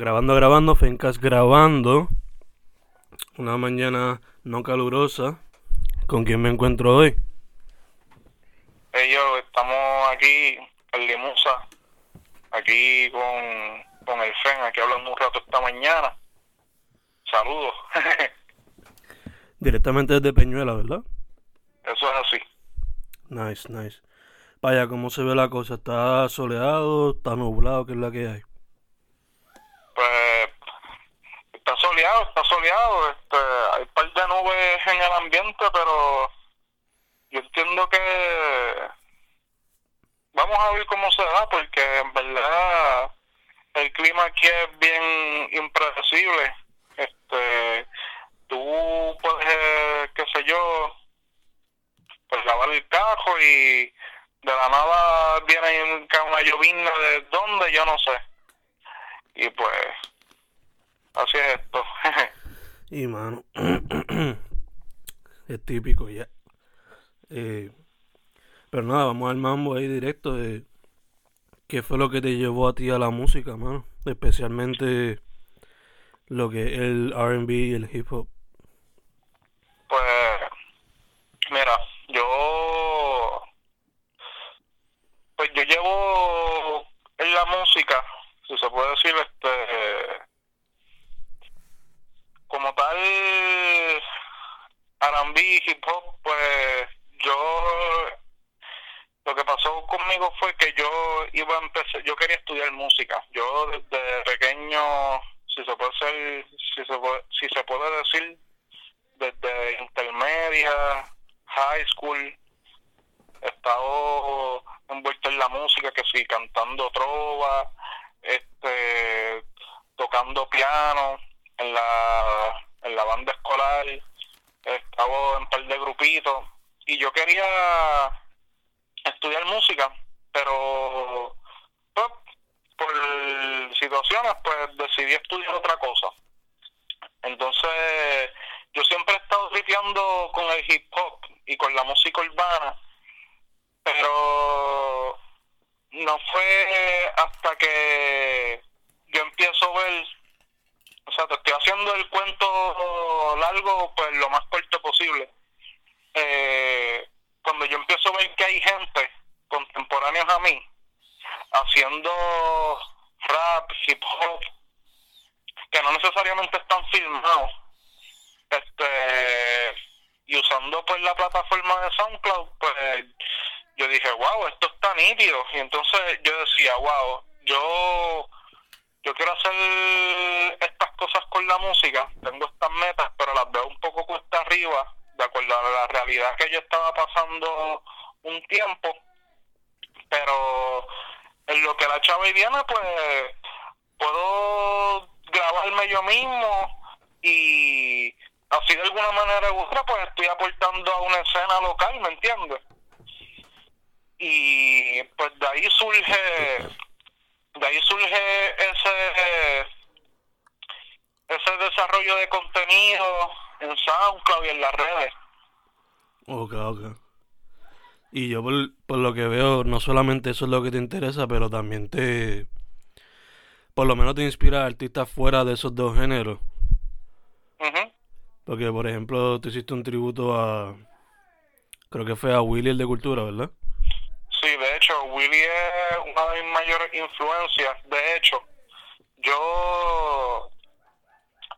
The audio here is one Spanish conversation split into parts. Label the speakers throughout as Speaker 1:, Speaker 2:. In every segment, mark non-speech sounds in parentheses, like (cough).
Speaker 1: Grabando, grabando, Fencas grabando. Una mañana no calurosa. ¿Con quién me encuentro hoy?
Speaker 2: Ellos estamos aquí en Limusa, aquí con, con el FEN, aquí hablando un rato esta mañana. Saludos. (laughs)
Speaker 1: Directamente desde Peñuela, ¿verdad?
Speaker 2: Eso es así.
Speaker 1: Nice, nice. Vaya, ¿cómo se ve la cosa? ¿Está soleado? ¿Está nublado? ¿Qué es la que hay?
Speaker 2: Pues está soleado, está soleado. Este, hay un par de nubes en el ambiente, pero yo entiendo que vamos a ver cómo se da, porque en verdad el clima aquí es bien impredecible. Este, tú puedes, eh, qué sé yo, pues lavar el cajo y de la nada viene una llovina de dónde, yo no sé. Y pues, así es esto. (laughs)
Speaker 1: y mano, (clears throat) es típico ya. Eh, pero nada, vamos al mambo ahí directo de qué fue lo que te llevó a ti a la música, mano. Especialmente lo que es el RB y el hip hop.
Speaker 2: Pues, mira, yo, pues yo llevo en la música, si se puede decir, este, como tal, R&B, hip hop, pues yo, lo que pasó conmigo fue que yo iba a empezar, yo quería estudiar música, yo desde pequeño, si se puede ser, si se puede, si se puede decir, desde intermedia, high school, he estado envuelto en la música, que sí, cantando trova, este, tocando piano en la, en la banda escolar, he estado en par de grupitos, y yo quería estudiar música, pero pues, por situaciones, pues decidí estudiar otra cosa. Entonces, yo siempre he estado ripeando con el hip hop y con la música urbana, pero no fue hasta que yo empiezo a ver, o sea, te estoy haciendo el cuento largo, pues lo más corto posible. Eh, cuando yo empiezo a ver que hay gente contemporáneos a mí haciendo rap, hip hop, que no necesariamente están filmados, este y usando pues la plataforma de SoundCloud pues yo dije wow esto está nítido y entonces yo decía wow yo yo quiero hacer estas cosas con la música tengo estas metas pero las veo un poco cuesta arriba de acuerdo a la realidad que yo estaba pasando un tiempo pero en lo que la chava y viene pues puedo grabarme yo mismo y así de alguna manera u otra pues estoy aportando a una escena local, ¿me entiendes? Y pues de ahí surge, de ahí surge ese, ese desarrollo de contenido en SoundCloud y en las redes.
Speaker 1: Ok, ok. Y yo por, por lo que veo, no solamente eso es lo que te interesa, pero también te, por lo menos te inspira a artistas fuera de esos dos géneros. Porque, por ejemplo, tú hiciste un tributo a. Creo que fue a Willy el de Cultura, ¿verdad?
Speaker 2: Sí, de hecho, Willy es una de mis mayores influencias. De hecho, yo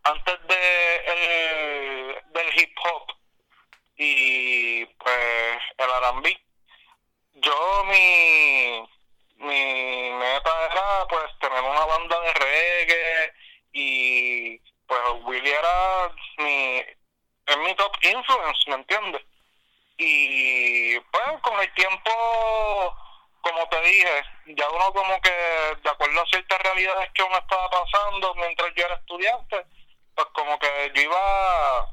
Speaker 2: antes de el, del hip hop y pues el R&B, yo mi mi meta era pues tener una banda de reggae y pues Willy era mi es mi top influence, ¿me entiendes? Y pues con el tiempo, como te dije, ya uno como que de acuerdo a ciertas realidades que uno estaba pasando mientras yo era estudiante, pues como que yo iba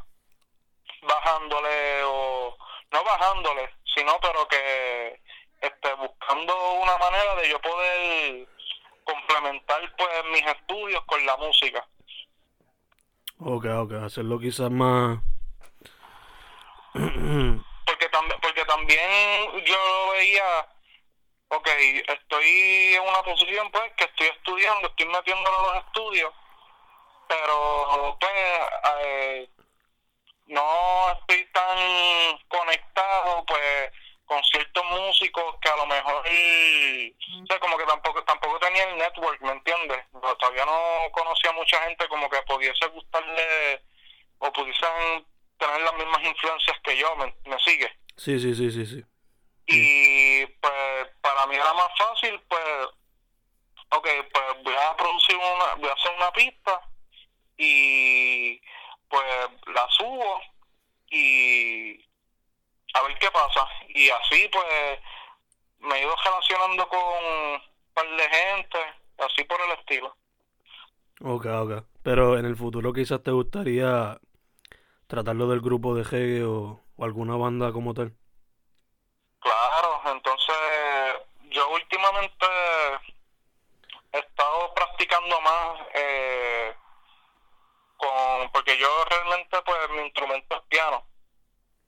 Speaker 2: bajándole o no bajándole, sino pero que este, buscando una manera de yo poder complementar pues mis estudios con la música.
Speaker 1: Ok, ok, hacerlo quizás más... (clears throat)
Speaker 2: porque, también porque también yo lo veía, ok, estoy en una posición pues que estoy estudiando, estoy metiéndolo a los estudios, pero pues eh, no estoy tan conectado pues con ciertos músicos que a lo mejor o sea, como que tampoco tampoco tenía el network me entiendes todavía no conocía mucha gente como que pudiese gustarle o pudiesen tener las mismas influencias que yo me, me sigue
Speaker 1: sí sí sí sí sí
Speaker 2: y pues para mí era más fácil pues ok pues voy a producir una voy a hacer una pista y pues la subo y a ver qué pasa. Y así pues me he ido relacionando con un par de gente, así por el estilo.
Speaker 1: Ok, ok. Pero en el futuro quizás te gustaría tratarlo del grupo de o, o alguna banda como tal.
Speaker 2: Claro, entonces yo últimamente he estado practicando más eh, con porque yo realmente pues mi instrumento es piano.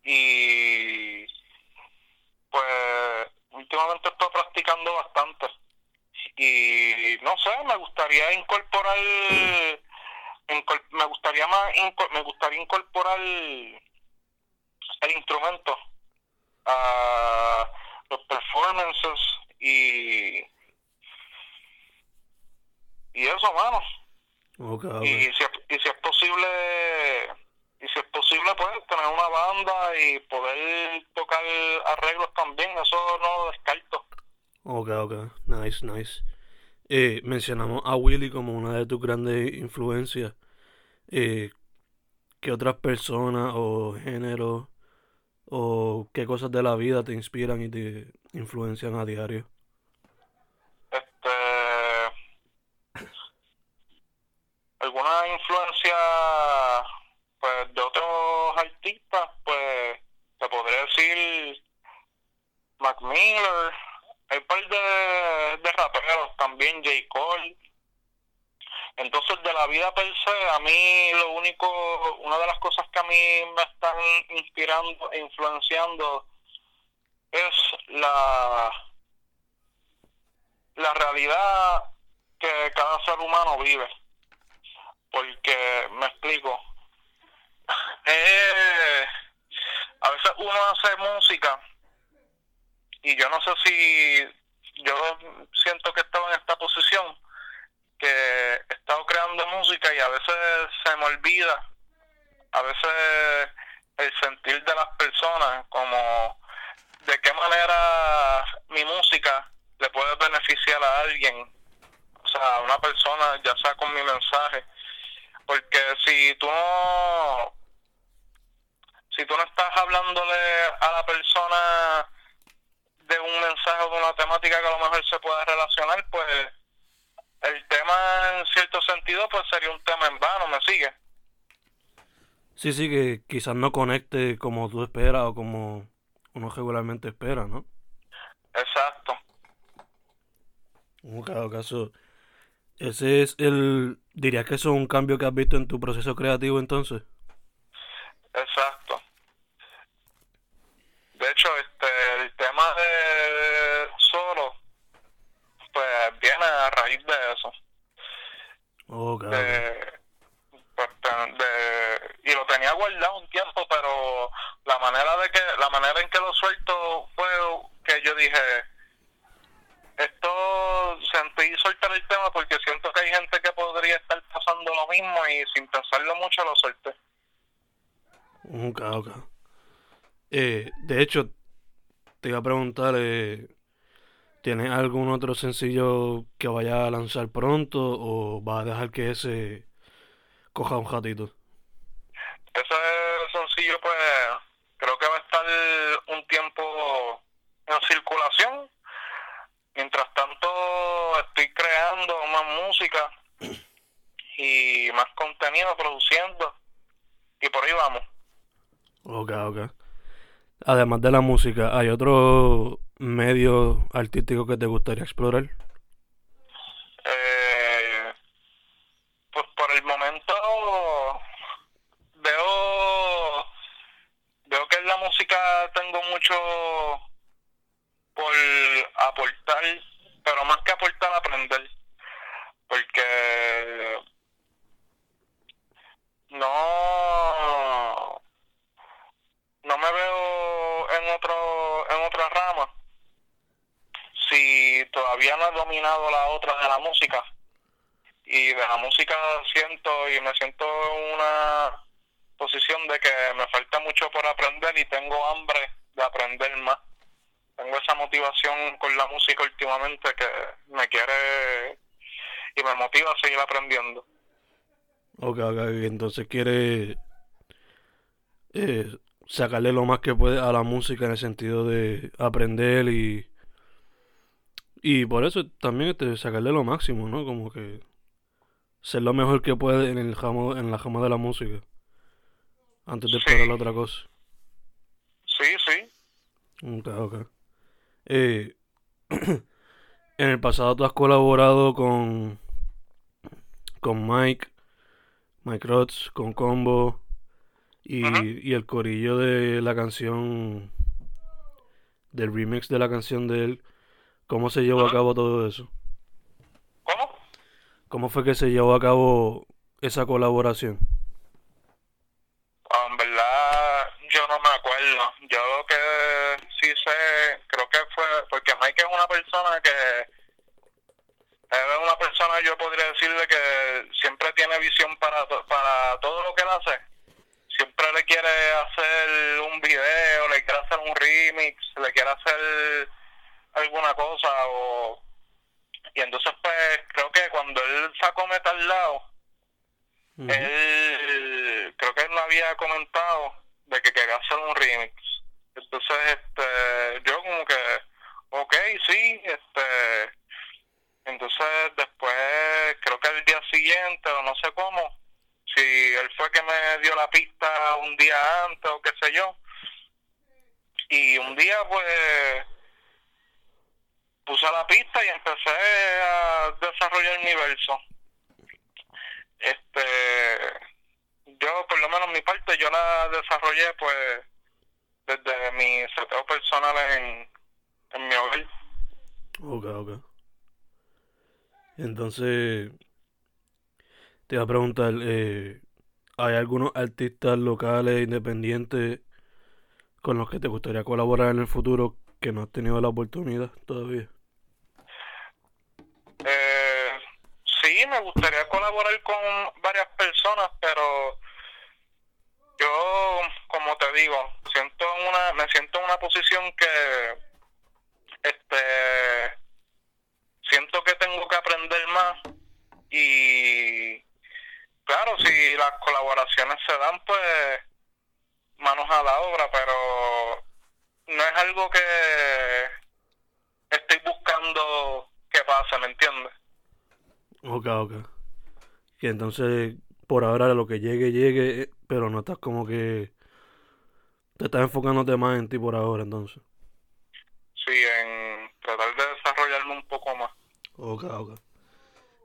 Speaker 2: Y pues últimamente estoy practicando bastante. Y no sé me gustaría incorporar me gustaría más me gustaría incorporar el instrumento a los performances y y eso mano. Y si y si es posible y si es posible pues tener una banda y poder tocar arreglos también eso no lo descarto.
Speaker 1: Ok ok. Nice nice. Eh, mencionamos a Willy como una de tus grandes influencias. Eh, ¿qué otras personas o géneros o qué cosas de la vida te inspiran y te influencian a diario
Speaker 2: este alguna influencia pues de otros artistas pues te podría decir Mac Miller hay un par de, de raperos también J. Cole entonces de la vida per se a mí lo único una de las cosas que a mí me están inspirando e influenciando es la la realidad que cada ser humano vive. Porque me explico eh, a veces uno hace música y yo no sé si yo siento que estaba en esta posición que creando música y a veces se me olvida, a veces el sentir de las personas, como de qué manera mi música le puede beneficiar a alguien, o sea, a una persona, ya sea con mi mensaje, porque si tú no, si tú no estás hablándole a la persona de un mensaje o de una temática que a lo mejor se pueda relacionar, pues el tema en sí pues sería un tema en vano, ¿me sigue?
Speaker 1: Sí, sí, que quizás no conecte como tú esperas o como uno regularmente espera, ¿no?
Speaker 2: Exacto.
Speaker 1: En caso, ese es el... ¿Dirías que eso es un cambio que has visto en tu proceso creativo entonces?
Speaker 2: Exacto. De hecho, este, el tema de solo, pues viene a raíz de eso. De, pues, de, y lo tenía guardado un tiempo, pero la manera de que, la manera en que lo suelto fue que yo dije, esto sentí soltar el tema porque siento que hay gente que podría estar pasando lo mismo y sin pensarlo mucho lo solté.
Speaker 1: Ok, ok. Eh, de hecho, te iba a preguntar, eh, ¿tienes algún otro sencillo que vaya a lanzar pronto o vas a dejar que ese coja un ratito?
Speaker 2: Ese sencillo pues creo que va a estar un tiempo en circulación Mientras tanto, estoy creando más música y más contenido produciendo y por ahí vamos.
Speaker 1: Ok, ok. Además de la música, ¿hay otro medio artístico que te gustaría explorar?
Speaker 2: Eh, pues por el momento veo veo que la música tengo mucho por aportar, pero más que aportar, aprender. Porque no no me veo en otro en otra rama si todavía no he dominado la otra de la música. Y de la música siento y me siento en una posición de que me falta mucho por aprender y tengo hambre de aprender más. Tengo esa motivación con la música últimamente que me quiere y me motiva a seguir aprendiendo.
Speaker 1: Ok, ok, entonces quiere eh, sacarle lo más que puede a la música en el sentido de aprender y y por eso también este, sacarle lo máximo, ¿no? Como que ser lo mejor que puede en el jamo, en la jama de la música antes de
Speaker 2: Sí.
Speaker 1: explorar otra cosa.
Speaker 2: sí sí
Speaker 1: Ok, ok. Eh, (clears throat) en el pasado tú has colaborado con con Mike, Mike Rods, con Combo y, y el corillo de la canción del remix de la canción de él. ¿Cómo se llevó a cabo todo eso?
Speaker 2: ¿cómo?
Speaker 1: ¿Cómo fue que se llevó a cabo esa colaboración?
Speaker 2: Ah, En verdad, yo no me acuerdo. Yo lo que sí sé, creo que fue, porque Mike es una persona que, es una persona, yo podría decirle que siempre tiene visión para, to- para todo lo que él hace. Siempre le quiere hacer un video, le quiere hacer un remix, le quiere hacer alguna cosa o... Y entonces pues creo que cuando él sacó Metal
Speaker 1: Ujú.
Speaker 2: él creo que él no había comentado de que quería hacer un remix entonces este yo como que ok sí este entonces después creo que el día siguiente o no sé cómo si él fue que me dio la pista un día antes o qué sé yo y un día pues puse la pista y empecé a desarrollar mi verso este yo por lo menos mi parte yo la desarrollé pues desde mi seteo personal en, en mi hogar
Speaker 1: Ok, ok. Entonces, te iba a preguntar, eh, ¿hay algunos artistas locales, independientes, con los que te gustaría colaborar en el futuro que no has tenido la oportunidad todavía?
Speaker 2: Eh, sí me gustaría colaborar con varias personas pero yo como te digo siento en una me siento en una posición que este siento que tengo que aprender más y claro si las colaboraciones se dan pues manos a la obra pero no es algo que estoy buscando pase ¿me entiendes?
Speaker 1: Ok, ok. Que entonces, por ahora, lo que llegue, llegue, eh, pero no estás como que... Te estás enfocándote más en ti por ahora, entonces.
Speaker 2: sí en tratar de desarrollarme un poco más
Speaker 1: Ok, ok.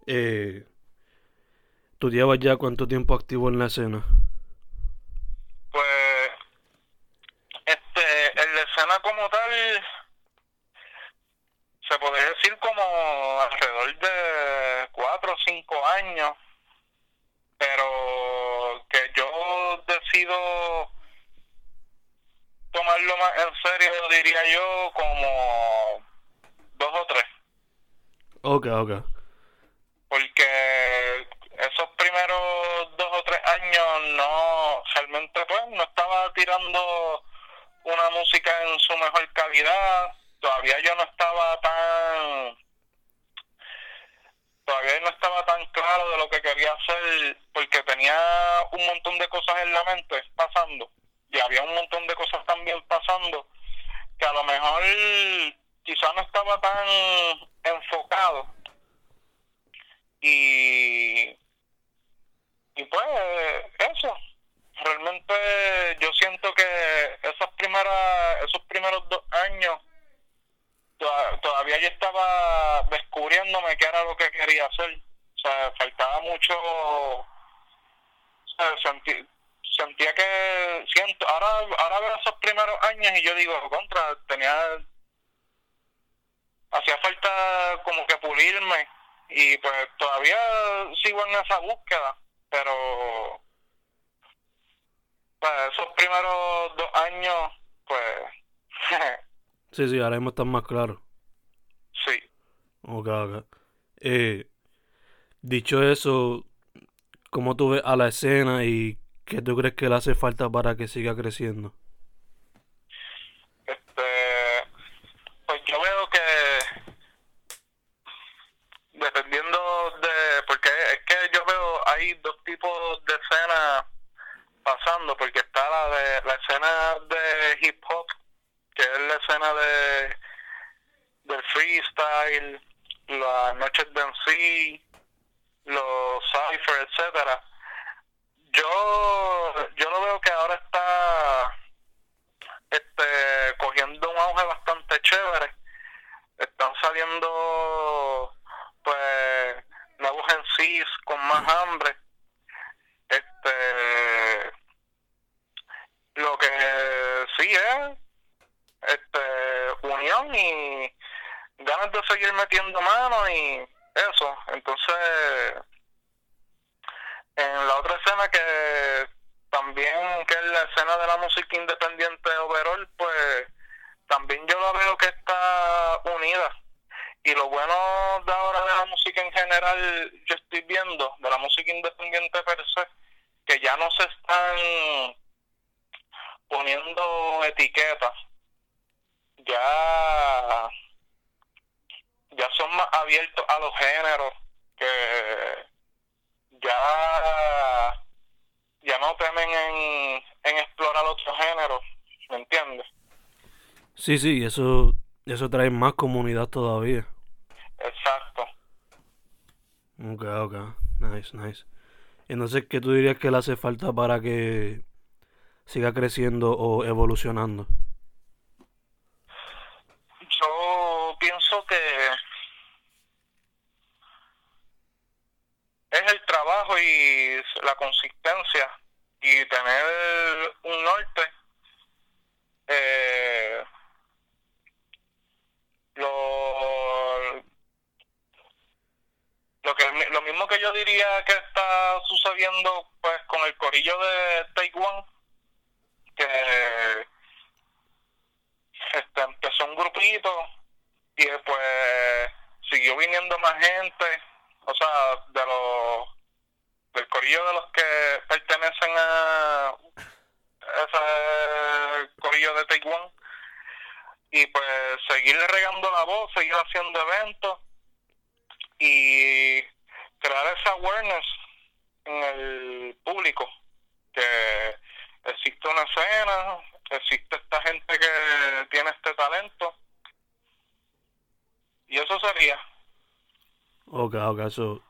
Speaker 1: Eh, ¿tú llevas ya cuánto tiempo activo en la escena?
Speaker 2: pues este en la escena como tal se podría decir como alrededor de cuatro o cinco años pero que yo decido tomarlo más en serio diría yo como dos o tres.
Speaker 1: Ok, ok.
Speaker 2: porque esos primeros dos o tres años no realmente pues no estaba tirando una música en su mejor calidad. Todavía yo no estaba tan todavía no estaba tan claro de lo que quería hacer porque tenía un montón de cosas en la mente pasando y había un montón de cosas también pasando que a lo mejor quizá no estaba tan enfocado. Y y pues eso realmente yo siento que esas primeras esos primeros dos años todavía yo estaba descubriéndome qué era lo que quería hacer. O sea faltaba mucho o sentí, sentía que siento ahora ahora veo esos primeros años y yo digo contra tenía hacía falta como que pulirme y pues todavía sigo en esa búsqueda pero pues esos primeros dos años pues (laughs)
Speaker 1: sí sí ahora mismo están más claros.
Speaker 2: Sí.
Speaker 1: Ok ok. Eh, dicho eso ¿cómo tú ves a la escena y qué tú crees que le hace falta para que siga creciendo?
Speaker 2: Este, pues yo veo que dependiendo de, porque es que yo veo hay dos tipos de escenas pasando, porque está la de la escena de hip hop, que es la escena de del freestyle, las noches de MC, los cipher, etcétera. Yo yo lo veo que ahora está este cogiendo un auge bastante chévere. Están saliendo pues nuevos MCs con más hambre. Este lo que sí es este unión y ganas de seguir metiendo mano y eso. Entonces, en la otra escena que también, que es la escena de la música independiente overall, pues también yo la veo que está unida. Y lo bueno de ahora de la música en general, yo estoy viendo, de la música independiente per se, que ya no se están poniendo etiquetas. Ya ya son más abiertos a los géneros, que ya, ya no temen en, en explorar otros géneros, ¿me entiendes?
Speaker 1: Sí, sí, eso, eso trae más comunidad todavía.
Speaker 2: Exacto.
Speaker 1: Ok, ok, nice, nice. Entonces, ¿qué tú dirías que le hace falta para que siga creciendo o evolucionando?
Speaker 2: Yo pienso que es el trabajo y la consistencia y tener un norte. Eh, lo, lo que lo mismo que yo diría que está sucediendo pues con el corillo de Taiwán que este empezó un grupito y después siguió viniendo más gente o sea, de los del corillo de los que pertenecen a ese corillo de Taiwán. Y pues seguir regando la voz, seguir haciendo eventos y crear esa awareness en el público que existe una escena, existe esta gente que tiene este talento y eso sería
Speaker 1: Ok, ok, eso.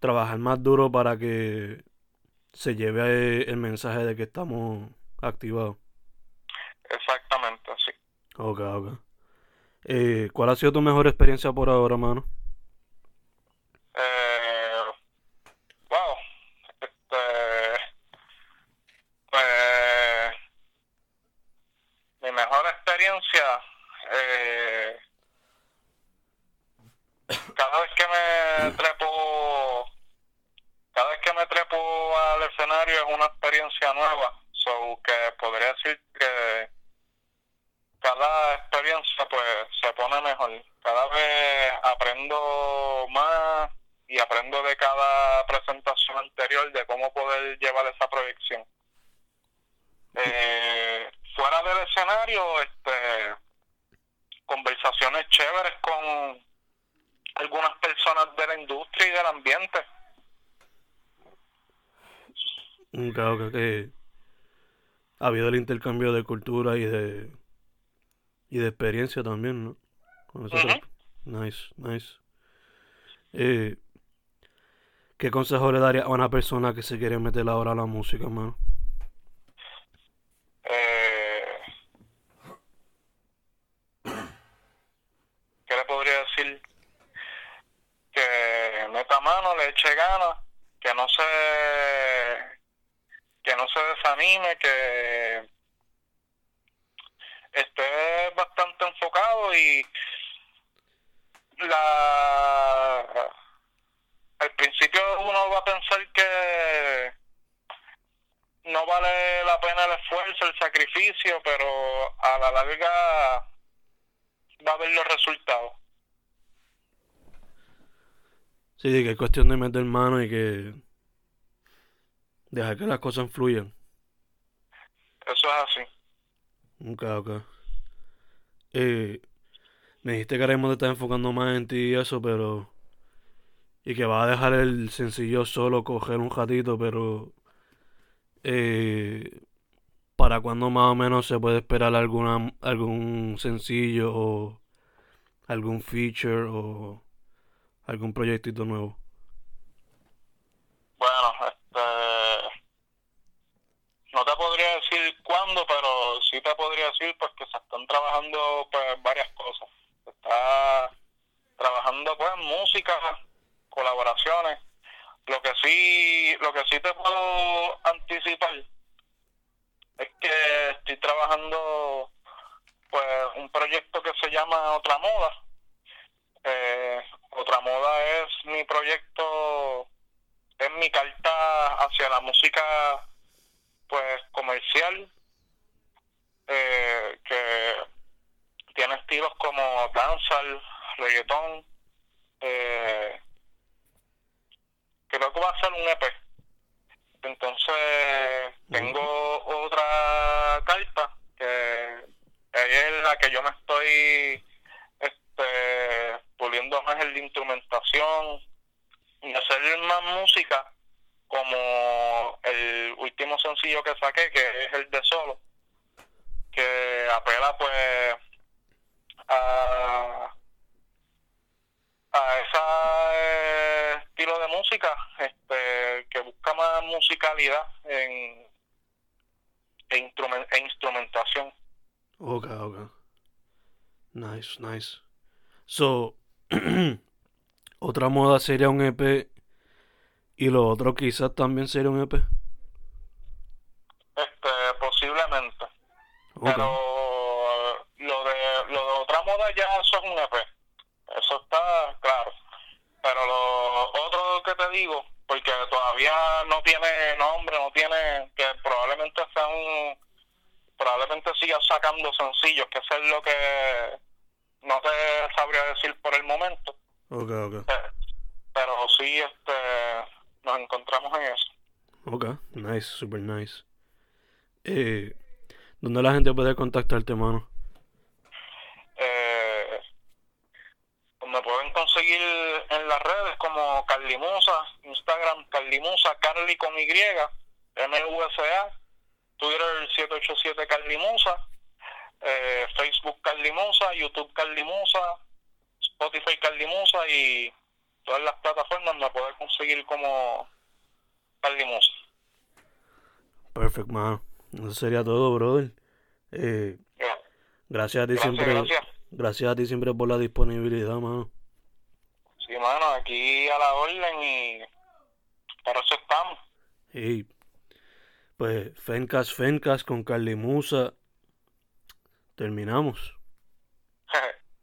Speaker 1: Trabajar más duro para que se lleve el mensaje de que estamos activados.
Speaker 2: Exactamente, sí.
Speaker 1: Ok, ok. Eh, ¿Cuál ha sido tu mejor experiencia por ahora, mano?
Speaker 2: Eh, wow. Este, pues, mi mejor experiencia, eh, cada vez que me trepo cada vez que me trepo al escenario es una experiencia nueva so que podría decir que cada experiencia pues se pone mejor cada vez aprendo más y aprendo de cada presentación anterior de cómo poder llevar esa proyección eh, fuera del escenario este conversaciones chéveres con algunas personas de la industria y del ambiente.
Speaker 1: Claro que ha habido el intercambio de cultura y de y de experiencia también, ¿no? Con eso Nice, nice. Eh, ¿Qué consejo le daría a una persona que se quiere meter ahora a la música, mano?
Speaker 2: Eh, ¿Qué le podría decir? Que meta mano, le eche ganas, no se que no se desanime, que esté bastante enfocado y la al principio uno va a pensar que no vale la pena el esfuerzo, el sacrificio, pero a la larga va a ver los resultados.
Speaker 1: Sí, que es cuestión de meter mano y que dejar que las cosas fluyan.
Speaker 2: Eso es así.
Speaker 1: Ok, ok. Eh, me dijiste que ahora mismo te estás enfocando más en ti y eso, pero... Y que vas a dejar el sencillo solo coger un ratito, pero... Eh, ¿Para cuándo más o menos se puede esperar alguna, algún sencillo o algún feature o algún proyectito nuevo?
Speaker 2: Bueno, este, no te podría decir cuándo, pero sí te podría decir pues que se están trabajando pues varias cosas. Se está trabajando pues música, colaboraciones. Lo que sí, lo que sí te puedo anticipar es que estoy trabajando pues un proyecto que se llama Otra Moda. Eh, Otra Moda es mi proyecto, es mi carta hacia la música pues comercial, eh, que tiene estilos como dancehall, reggaetón, eh, creo que va a ser un EP. Entonces tengo otra carta que es la que yo me estoy en la instrumentación y hacer más música como el último sencillo que saqué que es el de solo que apela pues a a ese estilo de música este que busca más musicalidad en, en, instrument, en instrumentación
Speaker 1: Ok, ok. Nice, nice. So, (clears throat) otra moda sería un EP y lo otro quizás también sería un EP.
Speaker 2: este posiblemente
Speaker 1: Ok.
Speaker 2: pero lo de lo de otra moda ya eso es un EP eso está claro pero lo otro que te digo porque todavía no tiene nombre no tiene que probablemente sea un probablemente siga sacando sencillos que eso es lo que no te sabría decir por el momento
Speaker 1: Ok, ok.
Speaker 2: eh, pero sí este nos encontramos en eso
Speaker 1: Ok, nice, super nice. Eh, ¿Dónde la gente puede contactarte, mano?
Speaker 2: Eh, me pueden conseguir en las redes como Carlimusa, Instagram Carlimusa, Carly con Y, M-U-S-A, Twitter 787 Carlimusa, eh, Facebook Carlimusa, YouTube Carlimusa, Spotify Carlimusa y todas las plataformas me pueden conseguir como Carlimusa.
Speaker 1: Perfect, mano. Eso sería todo, brother. Eh, gracias a ti
Speaker 2: Gracias,
Speaker 1: siempre.
Speaker 2: gracias.
Speaker 1: Gracias a ti siempre por la disponibilidad, mano.
Speaker 2: Sí, mano, aquí a la orden y para eso estamos.
Speaker 1: Y pues Fencas Fencas con Carly Musa. Terminamos. (laughs)